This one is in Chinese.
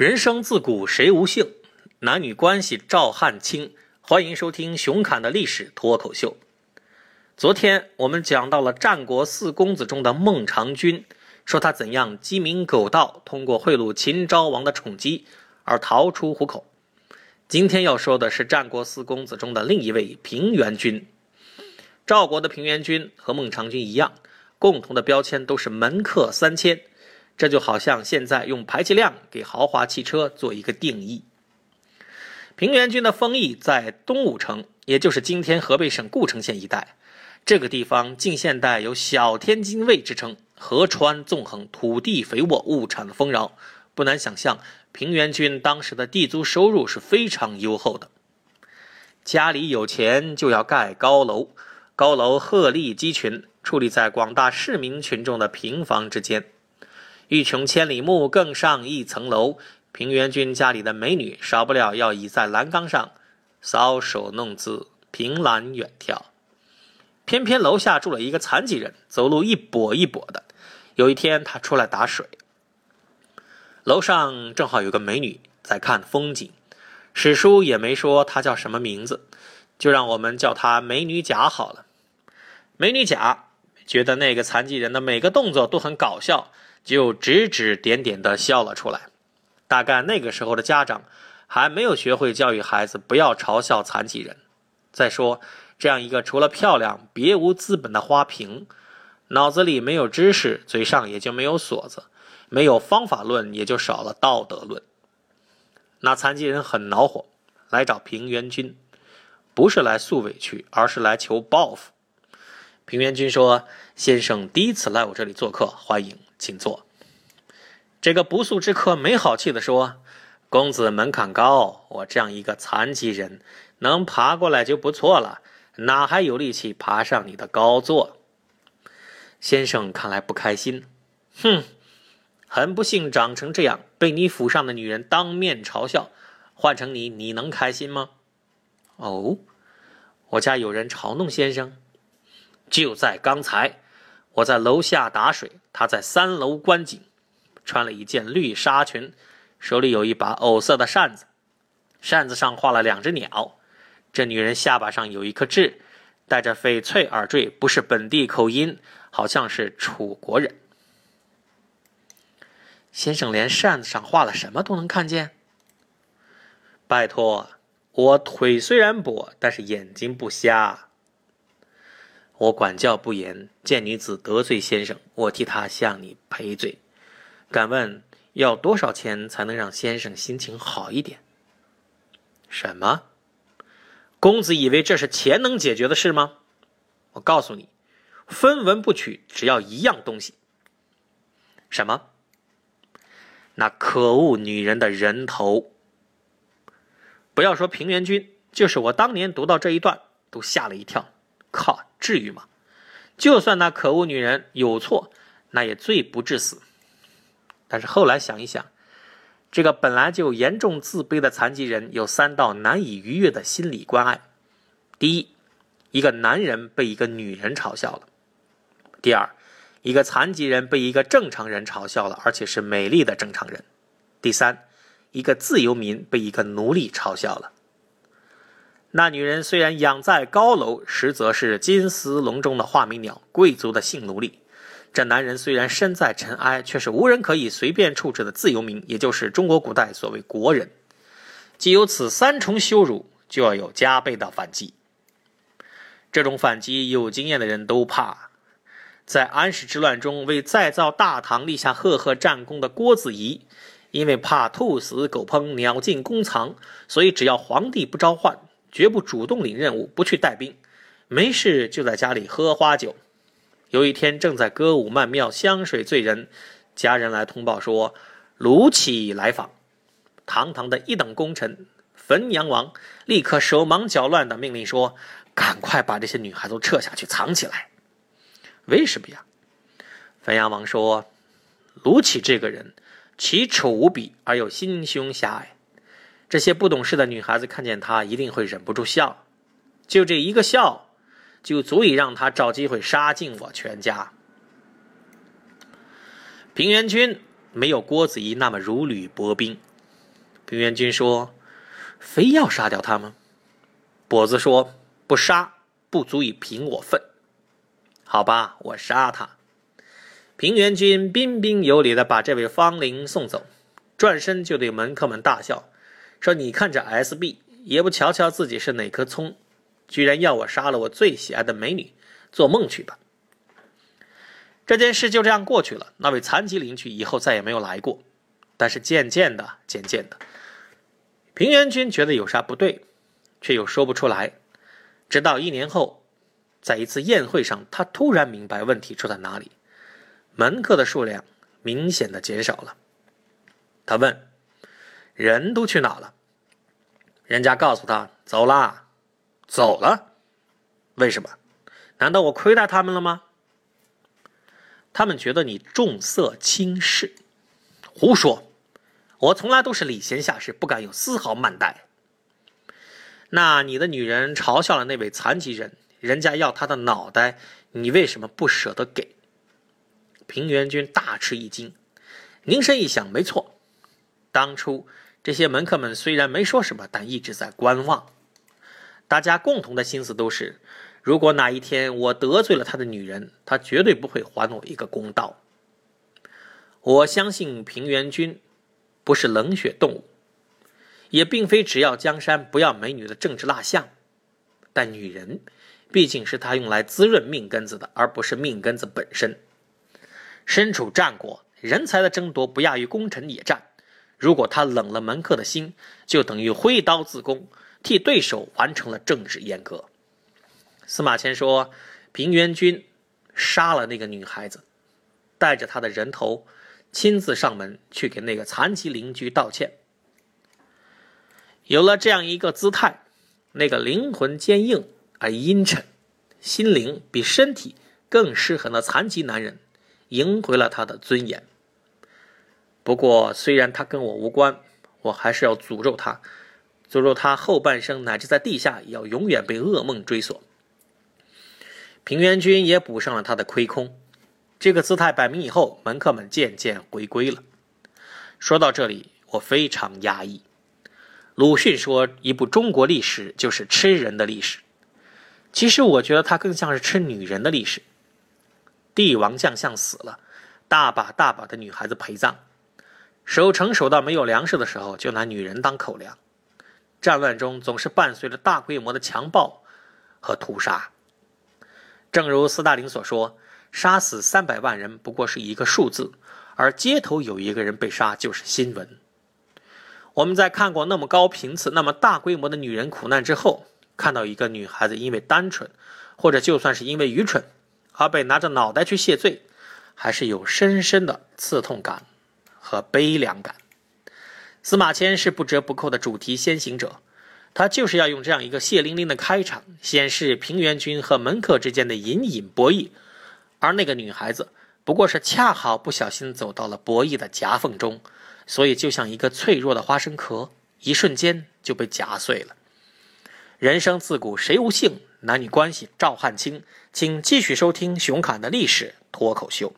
人生自古谁无姓，男女关系照汗青。欢迎收听熊侃的历史脱口秀。昨天我们讲到了战国四公子中的孟尝君，说他怎样鸡鸣狗盗，通过贿赂秦昭王的宠姬而逃出虎口。今天要说的是战国四公子中的另一位平原君。赵国的平原君和孟尝君一样，共同的标签都是门客三千。这就好像现在用排气量给豪华汽车做一个定义。平原君的封邑在东武城，也就是今天河北省故城县一带。这个地方近现代有“小天津卫”之称，河川纵横，土地肥沃，物产丰饶。不难想象，平原君当时的地租收入是非常优厚的。家里有钱就要盖高楼，高楼鹤立鸡群，矗立在广大市民群众的平房之间。欲穷千里目，更上一层楼。平原君家里的美女少不了要倚在栏杆上搔首弄姿，凭栏远眺。偏偏楼下住了一个残疾人，走路一跛一跛的。有一天，他出来打水，楼上正好有个美女在看风景。史书也没说她叫什么名字，就让我们叫她美女甲好了。美女甲觉得那个残疾人的每个动作都很搞笑。就指指点点地笑了出来。大概那个时候的家长还没有学会教育孩子不要嘲笑残疾人。再说，这样一个除了漂亮别无资本的花瓶，脑子里没有知识，嘴上也就没有锁子，没有方法论，也就少了道德论。那残疾人很恼火，来找平原君，不是来诉委屈，而是来求报复。平原君说：“先生第一次来我这里做客，欢迎。”请坐。这个不速之客没好气地说：“公子门槛高，我这样一个残疾人能爬过来就不错了，哪还有力气爬上你的高座？”先生看来不开心，哼，很不幸长成这样，被你府上的女人当面嘲笑。换成你，你能开心吗？哦，我家有人嘲弄先生，就在刚才。我在楼下打水，他在三楼观景，穿了一件绿纱裙，手里有一把藕色的扇子，扇子上画了两只鸟。这女人下巴上有一颗痣，戴着翡翠耳坠，不是本地口音，好像是楚国人。先生连扇子上画了什么都能看见？拜托，我腿虽然跛，但是眼睛不瞎。我管教不严，见女子得罪先生，我替她向你赔罪。敢问要多少钱才能让先生心情好一点？什么？公子以为这是钱能解决的事吗？我告诉你，分文不取，只要一样东西。什么？那可恶女人的人头！不要说平原君，就是我当年读到这一段，都吓了一跳。靠！至于吗？就算那可恶女人有错，那也罪不至死。但是后来想一想，这个本来就严重自卑的残疾人有三道难以逾越的心理关隘：第一，一个男人被一个女人嘲笑了；第二，一个残疾人被一个正常人嘲笑了，而且是美丽的正常人；第三，一个自由民被一个奴隶嘲笑了。那女人虽然养在高楼，实则是金丝笼中的画眉鸟，贵族的性奴隶。这男人虽然身在尘埃，却是无人可以随便处置的自由民，也就是中国古代所谓国人。既有此三重羞辱，就要有加倍的反击。这种反击，有经验的人都怕。在安史之乱中，为再造大唐立下赫赫战功的郭子仪，因为怕兔死狗烹、鸟尽弓藏，所以只要皇帝不召唤。绝不主动领任务，不去带兵，没事就在家里喝花酒。有一天正在歌舞曼妙，香水醉人，家人来通报说卢杞来访。堂堂的一等功臣汾阳王立刻手忙脚乱的命令说：“赶快把这些女孩都撤下去藏起来。”为什么呀？汾阳王说：“卢杞这个人奇丑无比，而又心胸狭隘。”这些不懂事的女孩子看见他，一定会忍不住笑，就这一个笑，就足以让他找机会杀尽我全家。平原君没有郭子仪那么如履薄冰，平原君说：“非要杀掉他吗？”跛子说：“不杀不足以平我愤。”好吧，我杀他。平原君彬彬有礼地把这位芳龄送走，转身就对门客们大笑，说：“你看这 S.B，也不瞧瞧自己是哪棵葱，居然要我杀了我最喜爱的美女，做梦去吧！”这件事就这样过去了。那位残疾邻居以后再也没有来过。但是渐渐的，渐渐的，平原君觉得有啥不对，却又说不出来。直到一年后，在一次宴会上，他突然明白问题出在哪里：门客的数量明显的减少了。他问：“人都去哪了？”人家告诉他：“走啦，走了。”为什么？难道我亏待他们了吗？他们觉得你重色轻视。胡说。我从来都是礼贤下士，不敢有丝毫慢待。那你的女人嘲笑了那位残疾人，人家要他的脑袋，你为什么不舍得给？平原君大吃一惊，凝神一想，没错，当初这些门客们虽然没说什么，但一直在观望。大家共同的心思都是，如果哪一天我得罪了他的女人，他绝对不会还我一个公道。我相信平原君。不是冷血动物，也并非只要江山不要美女的政治蜡像，但女人毕竟是他用来滋润命根子的，而不是命根子本身。身处战国，人才的争夺不亚于攻城野战。如果他冷了门客的心，就等于挥刀自宫，替对手完成了政治阉割。司马迁说，平原君杀了那个女孩子，带着他的人头。亲自上门去给那个残疾邻居道歉。有了这样一个姿态，那个灵魂坚硬而阴沉、心灵比身体更失衡的残疾男人，赢回了他的尊严。不过，虽然他跟我无关，我还是要诅咒他，诅咒他后半生乃至在地下也要永远被噩梦追索。平原君也补上了他的亏空。这个姿态摆明以后，门客们渐渐回归了。说到这里，我非常压抑。鲁迅说，一部中国历史就是吃人的历史。其实，我觉得它更像是吃女人的历史。帝王将相死了，大把大把的女孩子陪葬，守城守到没有粮食的时候，就拿女人当口粮。战乱中总是伴随着大规模的强暴和屠杀。正如斯大林所说。杀死三百万人不过是一个数字，而街头有一个人被杀就是新闻。我们在看过那么高频次、那么大规模的女人苦难之后，看到一个女孩子因为单纯，或者就算是因为愚蠢，而被拿着脑袋去谢罪，还是有深深的刺痛感和悲凉感。司马迁是不折不扣的主题先行者，他就是要用这样一个血淋淋的开场，显示平原君和门客之间的隐隐博弈。而那个女孩子不过是恰好不小心走到了博弈的夹缝中，所以就像一个脆弱的花生壳，一瞬间就被夹碎了。人生自古谁无性？男女关系赵汉卿，请继续收听熊侃的历史脱口秀。